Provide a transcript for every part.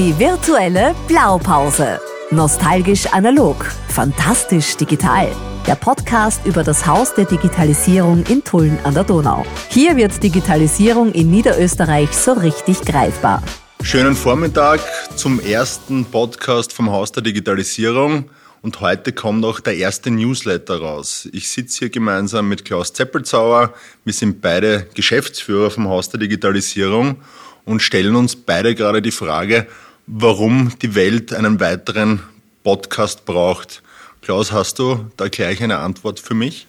Die virtuelle Blaupause. Nostalgisch analog, fantastisch digital. Der Podcast über das Haus der Digitalisierung in Tulln an der Donau. Hier wird Digitalisierung in Niederösterreich so richtig greifbar. Schönen Vormittag zum ersten Podcast vom Haus der Digitalisierung. Und heute kommt auch der erste Newsletter raus. Ich sitze hier gemeinsam mit Klaus Zeppelzauer. Wir sind beide Geschäftsführer vom Haus der Digitalisierung und stellen uns beide gerade die Frage, warum die Welt einen weiteren Podcast braucht. Klaus, hast du da gleich eine Antwort für mich?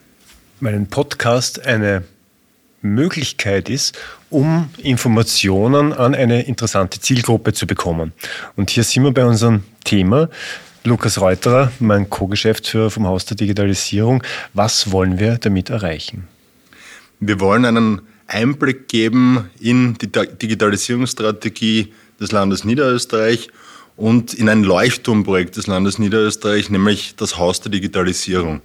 Weil ein Podcast eine Möglichkeit ist, um Informationen an eine interessante Zielgruppe zu bekommen. Und hier sind wir bei unserem Thema. Lukas Reuterer, mein Co-Geschäftsführer vom Haus der Digitalisierung. Was wollen wir damit erreichen? Wir wollen einen Einblick geben in die Digitalisierungsstrategie des Landes Niederösterreich und in ein Leuchtturmprojekt des Landes Niederösterreich, nämlich das Haus der Digitalisierung.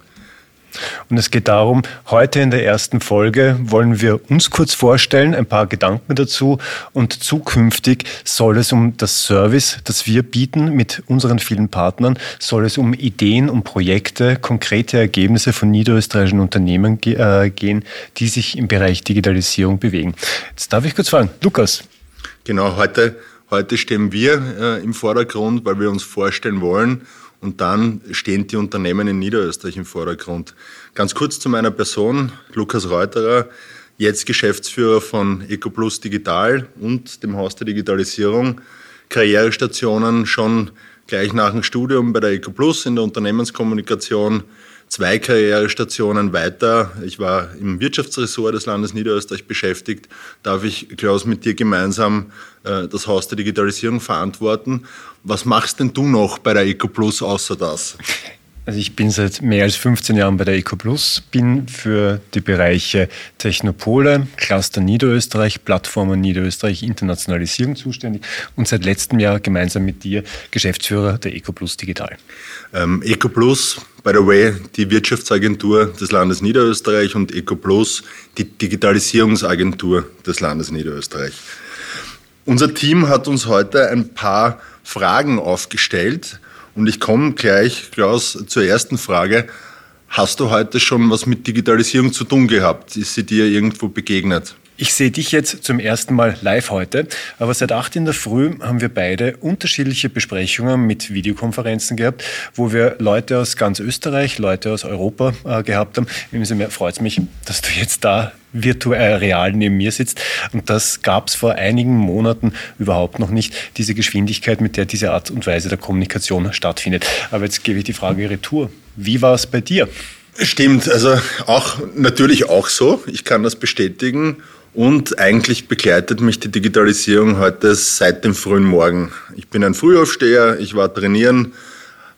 Und es geht darum, heute in der ersten Folge wollen wir uns kurz vorstellen, ein paar Gedanken dazu und zukünftig soll es um das Service, das wir bieten mit unseren vielen Partnern, soll es um Ideen und Projekte, konkrete Ergebnisse von niederösterreichischen Unternehmen äh, gehen, die sich im Bereich Digitalisierung bewegen. Jetzt darf ich kurz fragen, Lukas. Genau, heute, heute stehen wir äh, im Vordergrund, weil wir uns vorstellen wollen, und dann stehen die Unternehmen in Niederösterreich im Vordergrund. Ganz kurz zu meiner Person, Lukas Reuterer, jetzt Geschäftsführer von EcoPlus Digital und dem Haus der Digitalisierung. Karrierestationen schon gleich nach dem Studium bei der EcoPlus in der Unternehmenskommunikation, zwei Karrierestationen weiter. Ich war im Wirtschaftsressort des Landes Niederösterreich beschäftigt. Darf ich, Klaus, mit dir gemeinsam äh, das Haus der Digitalisierung verantworten? Was machst denn du noch bei der EcoPlus außer das? Also ich bin seit mehr als 15 Jahren bei der EcoPlus, bin für die Bereiche Technopole, Cluster Niederösterreich, Plattformen Niederösterreich, Internationalisierung zuständig und seit letztem Jahr gemeinsam mit dir Geschäftsführer der EcoPlus Digital. Ähm, EcoPlus, by the way, die Wirtschaftsagentur des Landes Niederösterreich und EcoPlus, die Digitalisierungsagentur des Landes Niederösterreich. Unser Team hat uns heute ein paar Fragen aufgestellt und ich komme gleich, Klaus, zur ersten Frage. Hast du heute schon was mit Digitalisierung zu tun gehabt? Ist sie dir irgendwo begegnet? Ich sehe dich jetzt zum ersten Mal live heute, aber seit acht in der Früh haben wir beide unterschiedliche Besprechungen mit Videokonferenzen gehabt, wo wir Leute aus ganz Österreich, Leute aus Europa äh, gehabt haben. Umso freut es mich, dass du jetzt da virtuell real neben mir sitzt. Und das gab es vor einigen Monaten überhaupt noch nicht, diese Geschwindigkeit, mit der diese Art und Weise der Kommunikation stattfindet. Aber jetzt gebe ich die Frage retour. Wie war es bei dir? Stimmt, also auch natürlich auch so. Ich kann das bestätigen. Und eigentlich begleitet mich die Digitalisierung heute seit dem frühen Morgen. Ich bin ein Frühaufsteher, ich war trainieren,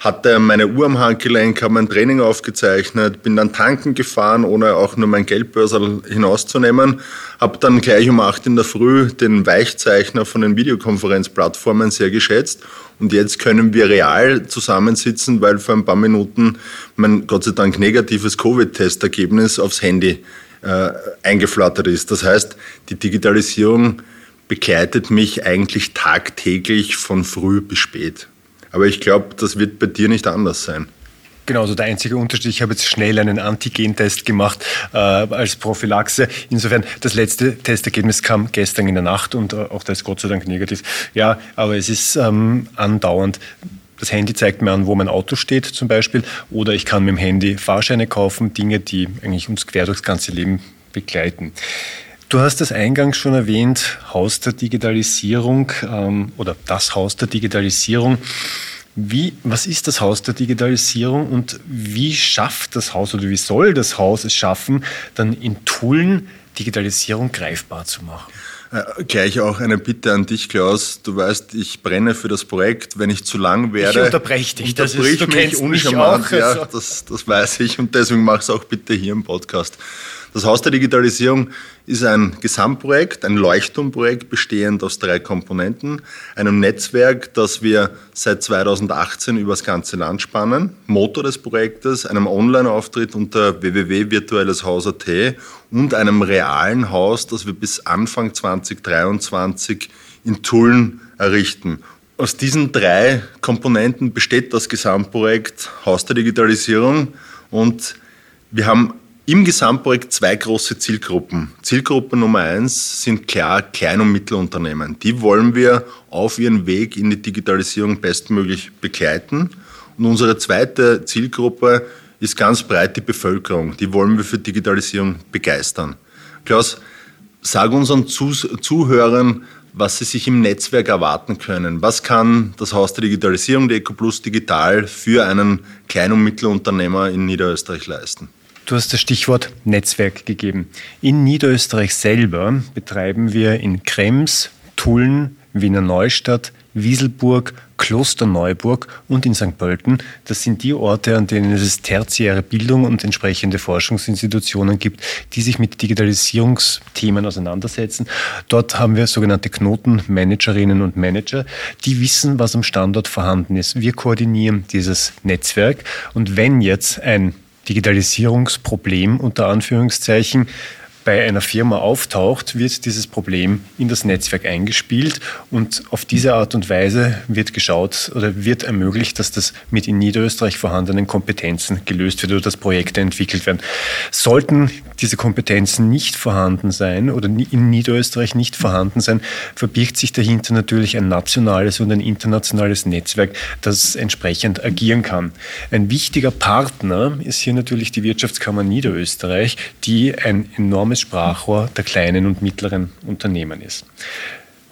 hatte meine Uhr am Handgelenk, habe mein Training aufgezeichnet, bin dann tanken gefahren, ohne auch nur mein Geldbörsel hinauszunehmen, habe dann gleich um acht in der Früh den Weichzeichner von den Videokonferenzplattformen sehr geschätzt und jetzt können wir real zusammensitzen, weil vor ein paar Minuten mein Gott sei Dank negatives Covid-Testergebnis aufs Handy äh, eingeflattert ist. Das heißt, die Digitalisierung begleitet mich eigentlich tagtäglich von früh bis spät. Aber ich glaube, das wird bei dir nicht anders sein. Genau, also der einzige Unterschied, ich habe jetzt schnell einen Antigentest gemacht äh, als Prophylaxe. Insofern, das letzte Testergebnis kam gestern in der Nacht und äh, auch das ist Gott sei Dank negativ. Ja, aber es ist ähm, andauernd das Handy zeigt mir an, wo mein Auto steht zum Beispiel. Oder ich kann mit dem Handy Fahrscheine kaufen, Dinge, die eigentlich uns quer durchs ganze Leben begleiten. Du hast das eingangs schon erwähnt, Haus der Digitalisierung ähm, oder das Haus der Digitalisierung. Wie, was ist das Haus der Digitalisierung und wie schafft das Haus oder wie soll das Haus es schaffen, dann in Tulln Digitalisierung greifbar zu machen? Äh, gleich auch eine Bitte an dich, Klaus. Du weißt, ich brenne für das Projekt. Wenn ich zu lang werde, ich unterbreche dich. Das ist, du mich kennst mich auch. Ja, also. das, das weiß ich und deswegen mach es auch bitte hier im Podcast. Das Haus der Digitalisierung ist ein Gesamtprojekt, ein Leuchtturmprojekt bestehend aus drei Komponenten. Einem Netzwerk, das wir seit 2018 übers ganze Land spannen, Motor des Projektes, einem Online-Auftritt unter www.virtuelleshaus.at und einem realen Haus, das wir bis Anfang 2023 in Tulln errichten. aus diesen drei Komponenten besteht das Gesamtprojekt Haus der Digitalisierung und wir haben im Gesamtprojekt zwei große Zielgruppen. Zielgruppe Nummer eins sind klar Klein- und Mittelunternehmen. Die wollen wir auf ihren Weg in die Digitalisierung bestmöglich begleiten. Und unsere zweite Zielgruppe ist ganz breit die Bevölkerung. Die wollen wir für Digitalisierung begeistern. Klaus, sag unseren Zuhörern, was sie sich im Netzwerk erwarten können. Was kann das Haus der Digitalisierung, die EcoPlus Digital, für einen Klein- und Mittelunternehmer in Niederösterreich leisten? Du hast das Stichwort Netzwerk gegeben. In Niederösterreich selber betreiben wir in Krems, Tulln, Wiener Neustadt, Wieselburg, Klosterneuburg und in St. Pölten. Das sind die Orte, an denen es tertiäre Bildung und entsprechende Forschungsinstitutionen gibt, die sich mit Digitalisierungsthemen auseinandersetzen. Dort haben wir sogenannte Knotenmanagerinnen und Manager, die wissen, was am Standort vorhanden ist. Wir koordinieren dieses Netzwerk und wenn jetzt ein Digitalisierungsproblem unter Anführungszeichen bei einer Firma auftaucht, wird dieses Problem in das Netzwerk eingespielt und auf diese Art und Weise wird geschaut oder wird ermöglicht, dass das mit in Niederösterreich vorhandenen Kompetenzen gelöst wird oder dass Projekte entwickelt werden. Sollten diese Kompetenzen nicht vorhanden sein oder in Niederösterreich nicht vorhanden sein, verbirgt sich dahinter natürlich ein nationales und ein internationales Netzwerk, das entsprechend agieren kann. Ein wichtiger Partner ist hier natürlich die Wirtschaftskammer Niederösterreich, die ein enorm enormes Sprachrohr der kleinen und mittleren Unternehmen ist.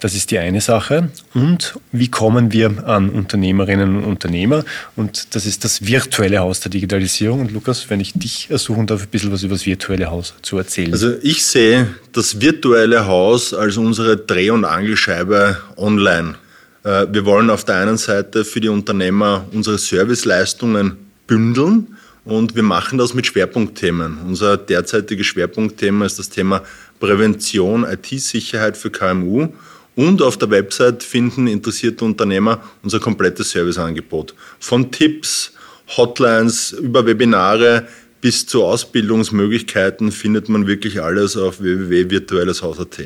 Das ist die eine Sache. Und wie kommen wir an Unternehmerinnen und Unternehmer? Und das ist das virtuelle Haus der Digitalisierung. Und Lukas, wenn ich dich ersuchen darf, ein bisschen was über das virtuelle Haus zu erzählen. Also ich sehe das virtuelle Haus als unsere Dreh- und Angelscheibe online. Äh, wir wollen auf der einen Seite für die Unternehmer unsere Serviceleistungen bündeln und wir machen das mit Schwerpunktthemen. Unser derzeitiges Schwerpunktthema ist das Thema Prävention, IT-Sicherheit für KMU. Und auf der Website finden interessierte Unternehmer unser komplettes Serviceangebot. Von Tipps, Hotlines über Webinare bis zu Ausbildungsmöglichkeiten findet man wirklich alles auf www.virtuelleshaus.at.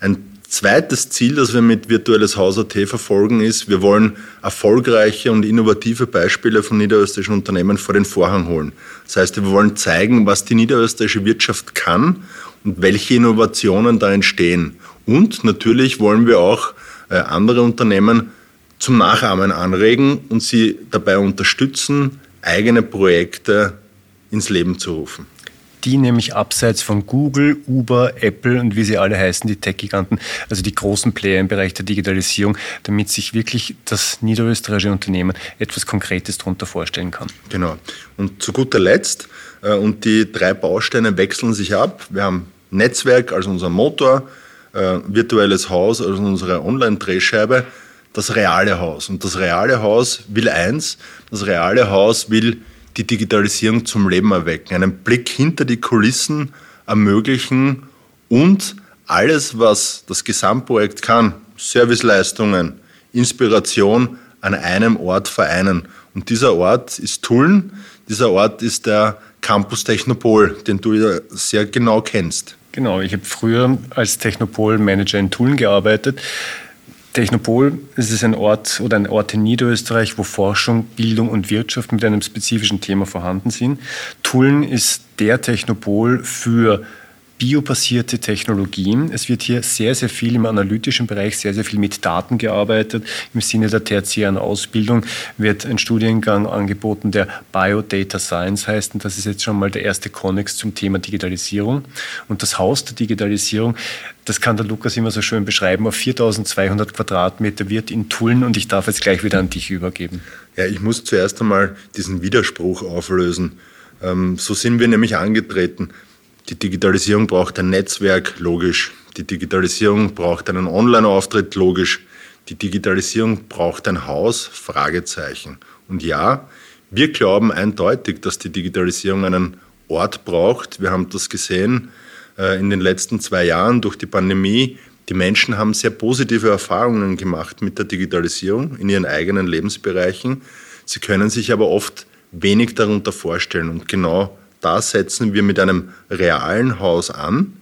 Ein Zweites Ziel, das wir mit Virtuelles Haus AT verfolgen, ist, wir wollen erfolgreiche und innovative Beispiele von niederösterreichischen Unternehmen vor den Vorhang holen. Das heißt, wir wollen zeigen, was die niederösterreichische Wirtschaft kann und welche Innovationen da entstehen. Und natürlich wollen wir auch äh, andere Unternehmen zum Nachahmen anregen und sie dabei unterstützen, eigene Projekte ins Leben zu rufen die nämlich abseits von Google, Uber, Apple und wie sie alle heißen, die Tech-Giganten, also die großen Player im Bereich der Digitalisierung, damit sich wirklich das niederösterreichische Unternehmen etwas Konkretes darunter vorstellen kann. Genau. Und zu guter Letzt, äh, und die drei Bausteine wechseln sich ab. Wir haben Netzwerk als unser Motor, äh, virtuelles Haus als unsere Online-Drehscheibe, das reale Haus. Und das reale Haus will eins, das reale Haus will die Digitalisierung zum Leben erwecken, einen Blick hinter die Kulissen ermöglichen und alles, was das Gesamtprojekt kann, Serviceleistungen, Inspiration an einem Ort vereinen. Und dieser Ort ist Tulln, dieser Ort ist der Campus Technopol, den du ja sehr genau kennst. Genau, ich habe früher als Technopol-Manager in Tulln gearbeitet. Technopol es ist ein Ort oder ein Ort in Niederösterreich, wo Forschung, Bildung und Wirtschaft mit einem spezifischen Thema vorhanden sind. Tulln ist der Technopol für biobasierte Technologien. Es wird hier sehr, sehr viel im analytischen Bereich, sehr, sehr viel mit Daten gearbeitet. Im Sinne der tertiären Ausbildung wird ein Studiengang angeboten, der Biodata Science heißt. Und das ist jetzt schon mal der erste Konnex zum Thema Digitalisierung. Und das Haus der Digitalisierung, das kann der Lukas immer so schön beschreiben, auf 4200 Quadratmeter wird in Tulln und ich darf jetzt gleich wieder an dich übergeben. Ja, ich muss zuerst einmal diesen Widerspruch auflösen. Ähm, so sind wir nämlich angetreten. Die Digitalisierung braucht ein Netzwerk, logisch. Die Digitalisierung braucht einen Online-Auftritt, logisch. Die Digitalisierung braucht ein Haus, Fragezeichen. Und ja, wir glauben eindeutig, dass die Digitalisierung einen Ort braucht. Wir haben das gesehen äh, in den letzten zwei Jahren durch die Pandemie. Die Menschen haben sehr positive Erfahrungen gemacht mit der Digitalisierung in ihren eigenen Lebensbereichen. Sie können sich aber oft wenig darunter vorstellen. Und genau da setzen wir mit einem realen Haus an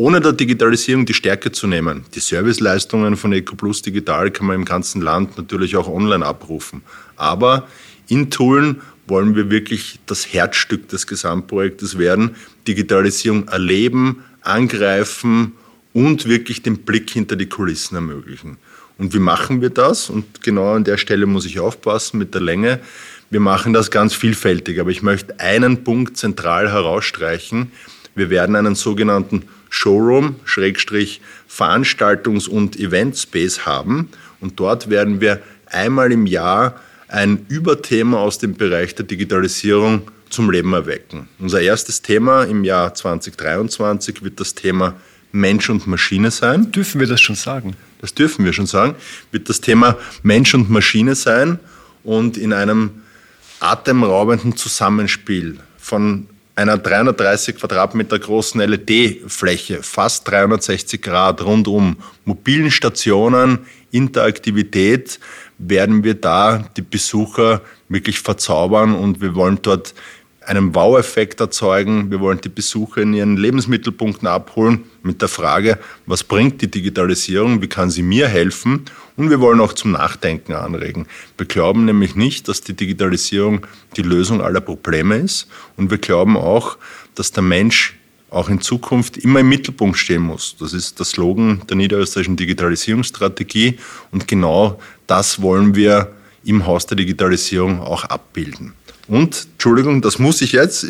ohne der Digitalisierung die Stärke zu nehmen. Die Serviceleistungen von EcoPlus Digital kann man im ganzen Land natürlich auch online abrufen. Aber in Tulln wollen wir wirklich das Herzstück des Gesamtprojektes werden, Digitalisierung erleben, angreifen und wirklich den Blick hinter die Kulissen ermöglichen. Und wie machen wir das? Und genau an der Stelle muss ich aufpassen mit der Länge. Wir machen das ganz vielfältig, aber ich möchte einen Punkt zentral herausstreichen. Wir werden einen sogenannten Showroom, Schrägstrich Veranstaltungs- und Eventspace haben. Und dort werden wir einmal im Jahr ein Überthema aus dem Bereich der Digitalisierung zum Leben erwecken. Unser erstes Thema im Jahr 2023 wird das Thema Mensch und Maschine sein. Dürfen wir das schon sagen? Das dürfen wir schon sagen. Wird das Thema Mensch und Maschine sein und in einem atemraubenden Zusammenspiel von einer 330 Quadratmeter großen LED-Fläche, fast 360 Grad rundum, mobilen Stationen, Interaktivität, werden wir da die Besucher wirklich verzaubern und wir wollen dort einen Wow-Effekt erzeugen. Wir wollen die Besucher in ihren Lebensmittelpunkten abholen mit der Frage, was bringt die Digitalisierung, wie kann sie mir helfen? Und wir wollen auch zum Nachdenken anregen. Wir glauben nämlich nicht, dass die Digitalisierung die Lösung aller Probleme ist. Und wir glauben auch, dass der Mensch auch in Zukunft immer im Mittelpunkt stehen muss. Das ist der Slogan der niederösterreichischen Digitalisierungsstrategie. Und genau das wollen wir im Haus der Digitalisierung auch abbilden. Und, Entschuldigung, das muss ich jetzt,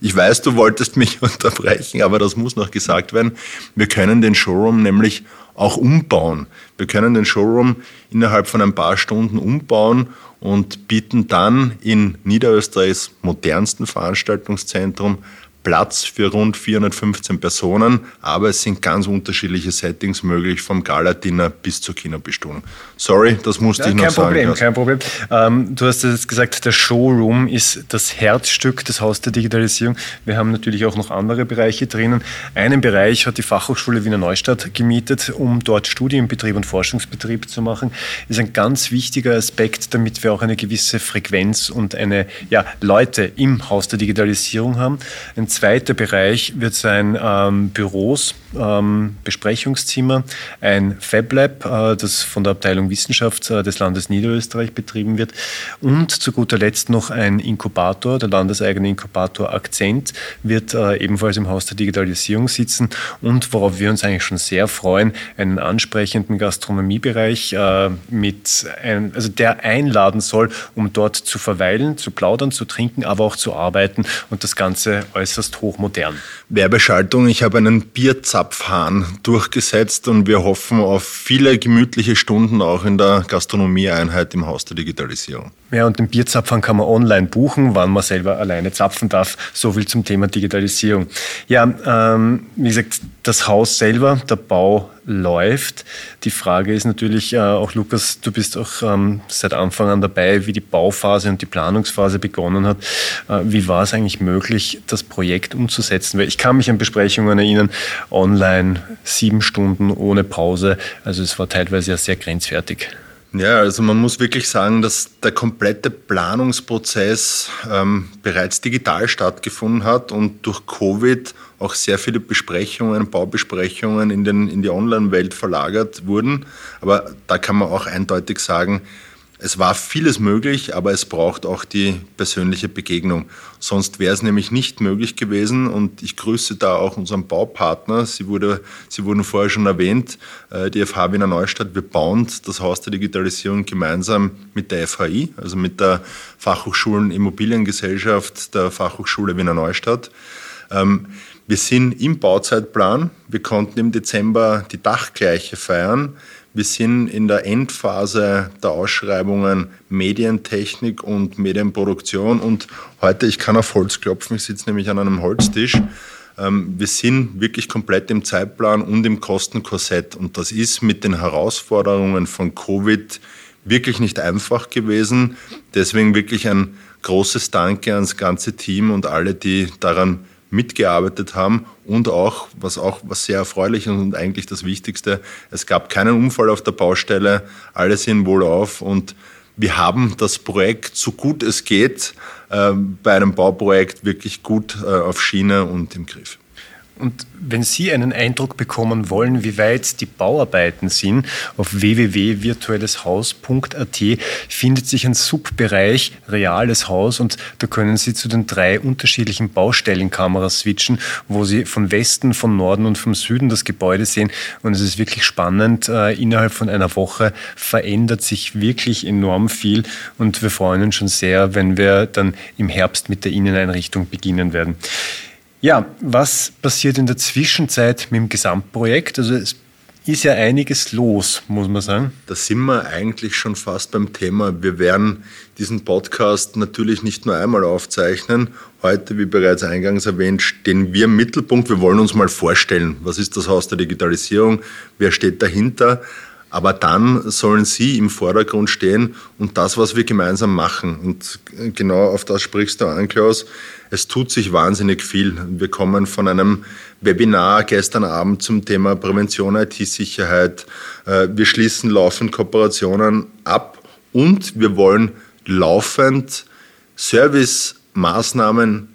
ich weiß, du wolltest mich unterbrechen, aber das muss noch gesagt werden. Wir können den Showroom nämlich auch umbauen. Wir können den Showroom innerhalb von ein paar Stunden umbauen und bieten dann in Niederösterreichs modernsten Veranstaltungszentrum Platz für rund 415 Personen, aber es sind ganz unterschiedliche Settings möglich, vom Galadiner bis zur Kinobestuhlung. Sorry, das musste ja, ich noch kein sagen. Problem, kein Problem. Ähm, du hast jetzt gesagt, der Showroom ist das Herzstück des Haus der Digitalisierung. Wir haben natürlich auch noch andere Bereiche drinnen. Einen Bereich hat die Fachhochschule Wiener Neustadt gemietet, um dort Studienbetrieb und Forschungsbetrieb zu machen. Das ist ein ganz wichtiger Aspekt, damit wir auch eine gewisse Frequenz und eine ja, Leute im Haus der Digitalisierung haben. Ein zweiter Bereich wird sein ähm, Büros, ähm, Besprechungszimmer, ein Fab Lab, äh, das von der Abteilung Wissenschaft äh, des Landes Niederösterreich betrieben wird. Und zu guter Letzt noch ein Inkubator, der landeseigene Inkubator Akzent, wird äh, ebenfalls im Haus der Digitalisierung sitzen. Und worauf wir uns eigentlich schon sehr freuen, einen ansprechenden Gastronomiebereich äh, mit, ein, also der einladen soll, um dort zu verweilen, zu plaudern, zu trinken, aber auch zu arbeiten und das Ganze äußerst äußerst hochmodern. Werbeschaltung, ich habe einen Bierzapfhahn durchgesetzt und wir hoffen auf viele gemütliche Stunden auch in der Gastronomieeinheit im Haus der Digitalisierung. Ja, und den Bierzapfhahn kann man online buchen, wann man selber alleine zapfen darf. So viel zum Thema Digitalisierung. Ja, ähm, wie gesagt, das Haus selber, der Bau läuft. Die Frage ist natürlich äh, auch, Lukas, du bist auch ähm, seit Anfang an dabei, wie die Bauphase und die Planungsphase begonnen hat. Äh, wie war es eigentlich möglich, das Projekt umzusetzen? Weil ich kann mich an Besprechungen erinnern, online sieben Stunden ohne Pause. Also es war teilweise ja sehr grenzwertig. Ja, also man muss wirklich sagen, dass der komplette Planungsprozess ähm, bereits digital stattgefunden hat und durch Covid auch sehr viele Besprechungen, Baubesprechungen in, den, in die Online-Welt verlagert wurden. Aber da kann man auch eindeutig sagen, es war vieles möglich, aber es braucht auch die persönliche Begegnung. Sonst wäre es nämlich nicht möglich gewesen. Und ich grüße da auch unseren Baupartner. Sie, wurde, Sie wurden vorher schon erwähnt, äh, die FH Wiener Neustadt. Wir bauen das Haus der Digitalisierung gemeinsam mit der FHI, also mit der Fachhochschulen Immobiliengesellschaft der Fachhochschule Wiener Neustadt. Ähm, wir sind im Bauzeitplan. Wir konnten im Dezember die Dachgleiche feiern. Wir sind in der Endphase der Ausschreibungen Medientechnik und Medienproduktion und heute, ich kann auf Holz klopfen, ich sitze nämlich an einem Holztisch. Ähm, wir sind wirklich komplett im Zeitplan und im Kostenkorsett und das ist mit den Herausforderungen von Covid wirklich nicht einfach gewesen. Deswegen wirklich ein großes Danke ans ganze Team und alle, die daran mitgearbeitet haben und auch, was auch was sehr erfreulich ist und eigentlich das Wichtigste, es gab keinen Unfall auf der Baustelle, alle sind wohlauf und wir haben das Projekt, so gut es geht, äh, bei einem Bauprojekt wirklich gut äh, auf Schiene und im Griff. Und wenn Sie einen Eindruck bekommen wollen, wie weit die Bauarbeiten sind, auf www.virtuelleshaus.at findet sich ein Subbereich Reales Haus und da können Sie zu den drei unterschiedlichen Baustellenkameras switchen, wo Sie von Westen, von Norden und vom Süden das Gebäude sehen. Und es ist wirklich spannend. Äh, innerhalb von einer Woche verändert sich wirklich enorm viel und wir freuen uns schon sehr, wenn wir dann im Herbst mit der Inneneinrichtung beginnen werden. Ja, was passiert in der Zwischenzeit mit dem Gesamtprojekt? Also es ist ja einiges los, muss man sagen. Da sind wir eigentlich schon fast beim Thema. Wir werden diesen Podcast natürlich nicht nur einmal aufzeichnen. Heute, wie bereits eingangs erwähnt, stehen wir im Mittelpunkt. Wir wollen uns mal vorstellen, was ist das Haus der Digitalisierung, wer steht dahinter. Aber dann sollen Sie im Vordergrund stehen und das, was wir gemeinsam machen. Und genau auf das sprichst du an, Klaus es tut sich wahnsinnig viel. Wir kommen von einem Webinar gestern Abend zum Thema Prävention IT-Sicherheit. Äh, wir schließen laufend Kooperationen ab und wir wollen laufend Service-Maßnahmen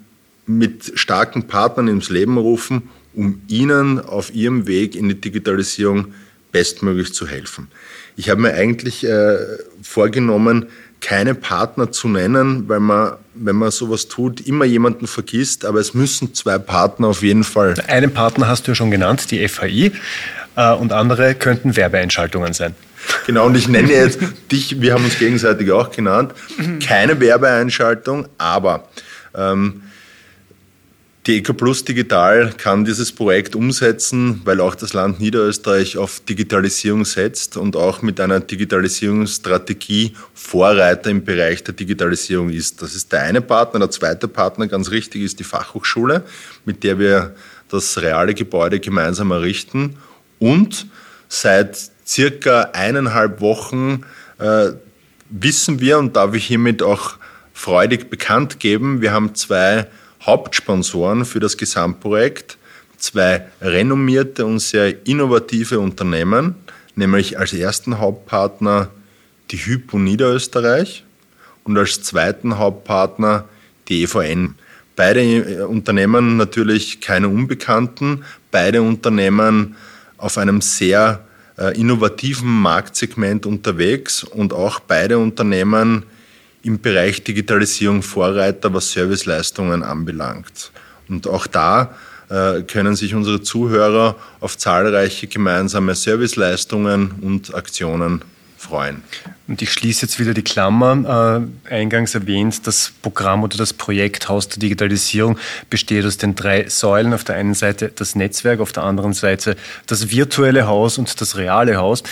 mit starken Partnern ins Leben rufen, um ihnen auf ihrem Weg in die Digitalisierung bestmöglich zu helfen. Ich habe mir eigentlich äh, vorgenommen, keine Partner zu nennen, weil man, wenn man sowas tut, immer jemanden vergisst, aber es müssen zwei Partner auf jeden Fall. Einen Partner hast du ja schon genannt, die FAI, äh, und andere könnten Werbeeinschaltungen sein. Genau, und ich nenne jetzt dich, wir haben uns gegenseitig auch genannt, keine Werbeeinschaltung, aber ähm, die EcoPlus Digital kann dieses Projekt umsetzen, weil auch das Land Niederösterreich auf Digitalisierung setzt und auch mit einer Digitalisierungsstrategie Vorreiter im Bereich der Digitalisierung ist. Das ist der eine Partner. Der zweite Partner, ganz richtig, ist die Fachhochschule, mit der wir das reale Gebäude gemeinsam errichten. Und seit circa eineinhalb Wochen äh, wissen wir und darf ich hiermit auch freudig bekannt geben, wir haben zwei Hauptsponsoren für das Gesamtprojekt zwei renommierte und sehr innovative Unternehmen, nämlich als ersten Hauptpartner die Hypo Niederösterreich und als zweiten Hauptpartner die EVN. Beide äh, Unternehmen natürlich keine Unbekannten, beide Unternehmen auf einem sehr äh, innovativen Marktsegment unterwegs und auch beide Unternehmen im Bereich Digitalisierung Vorreiter, was Serviceleistungen anbelangt. Und auch da äh, können sich unsere Zuhörer auf zahlreiche gemeinsame Serviceleistungen und Aktionen freuen. Und ich schließe jetzt wieder die Klammer. Äh, eingangs erwähnt, das Programm oder das Projekt Haus der Digitalisierung besteht aus den drei Säulen. Auf der einen Seite das Netzwerk, auf der anderen Seite das virtuelle Haus und das reale Haus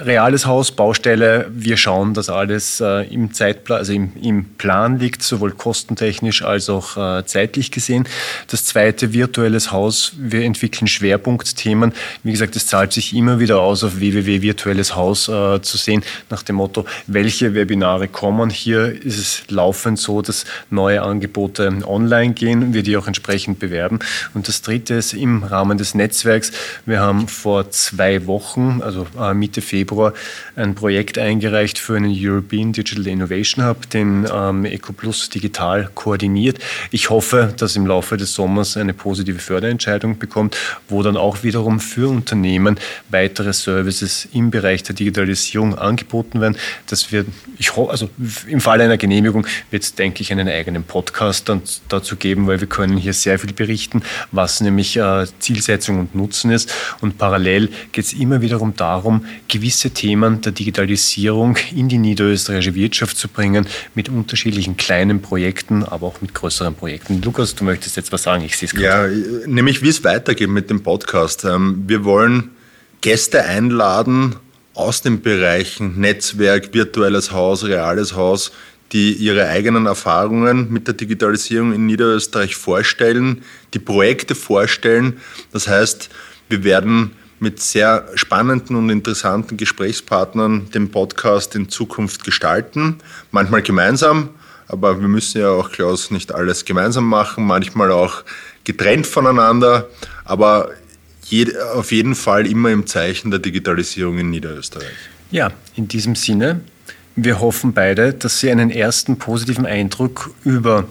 reales Haus, Baustelle. Wir schauen, dass alles äh, im Zeitplan, also im, im, Plan liegt, sowohl kostentechnisch als auch äh, zeitlich gesehen. Das zweite, virtuelles Haus. Wir entwickeln Schwerpunktthemen. Wie gesagt, es zahlt sich immer wieder aus, auf www.virtuelleshaus äh, zu sehen, nach dem Motto, welche Webinare kommen. Hier ist es laufend so, dass neue Angebote online gehen, wir die auch entsprechend bewerben. Und das dritte ist im Rahmen des Netzwerks. Wir haben vor zwei Wochen, also äh, Mitte Februar, Februar ein Projekt eingereicht für einen European Digital Innovation Hub, den ähm, EcoPlus digital koordiniert. Ich hoffe, dass im Laufe des Sommers eine positive Förderentscheidung bekommt, wo dann auch wiederum für Unternehmen weitere Services im Bereich der Digitalisierung angeboten werden. Das wird, ich also im Falle einer Genehmigung wird es, denke ich, einen eigenen Podcast dann dazu geben, weil wir können hier sehr viel berichten, was nämlich äh, Zielsetzung und Nutzen ist. Und parallel geht es immer wiederum darum, gewisse gewisse Themen der Digitalisierung in die niederösterreichische Wirtschaft zu bringen, mit unterschiedlichen kleinen Projekten, aber auch mit größeren Projekten. Lukas, du möchtest jetzt was sagen, ich sehe es gerade. Ja, nämlich wie es weitergeht mit dem Podcast. Ähm, wir wollen Gäste einladen aus den Bereichen Netzwerk, virtuelles Haus, reales Haus, die ihre eigenen Erfahrungen mit der Digitalisierung in Niederösterreich vorstellen, die Projekte vorstellen. Das heißt, wir werden mit sehr spannenden und interessanten Gesprächspartnern den Podcast in Zukunft gestalten. Manchmal gemeinsam, aber wir müssen ja auch, Klaus, nicht alles gemeinsam machen, manchmal auch getrennt voneinander, aber auf jeden Fall immer im Zeichen der Digitalisierung in Niederösterreich. Ja, in diesem Sinne, wir hoffen beide, dass Sie einen ersten positiven Eindruck über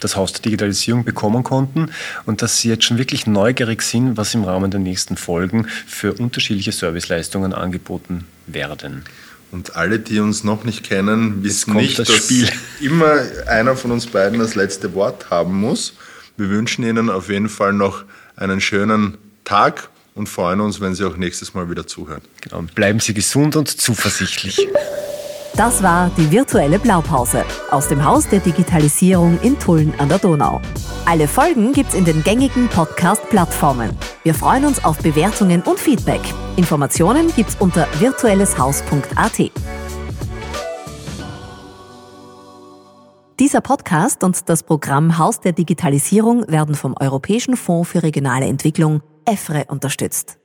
das Haus der Digitalisierung bekommen konnten und dass Sie jetzt schon wirklich neugierig sind, was im Rahmen der nächsten Folgen für unterschiedliche Serviceleistungen angeboten werden. Und alle, die uns noch nicht kennen, wissen nicht, das dass Spiel. immer einer von uns beiden das letzte Wort haben muss. Wir wünschen Ihnen auf jeden Fall noch einen schönen Tag und freuen uns, wenn Sie auch nächstes Mal wieder zuhören. Genau, bleiben Sie gesund und zuversichtlich. Das war die virtuelle Blaupause aus dem Haus der Digitalisierung in Tulln an der Donau. Alle Folgen gibt's in den gängigen Podcast-Plattformen. Wir freuen uns auf Bewertungen und Feedback. Informationen gibt's unter virtuelleshaus.at. Dieser Podcast und das Programm Haus der Digitalisierung werden vom Europäischen Fonds für regionale Entwicklung EFRE unterstützt.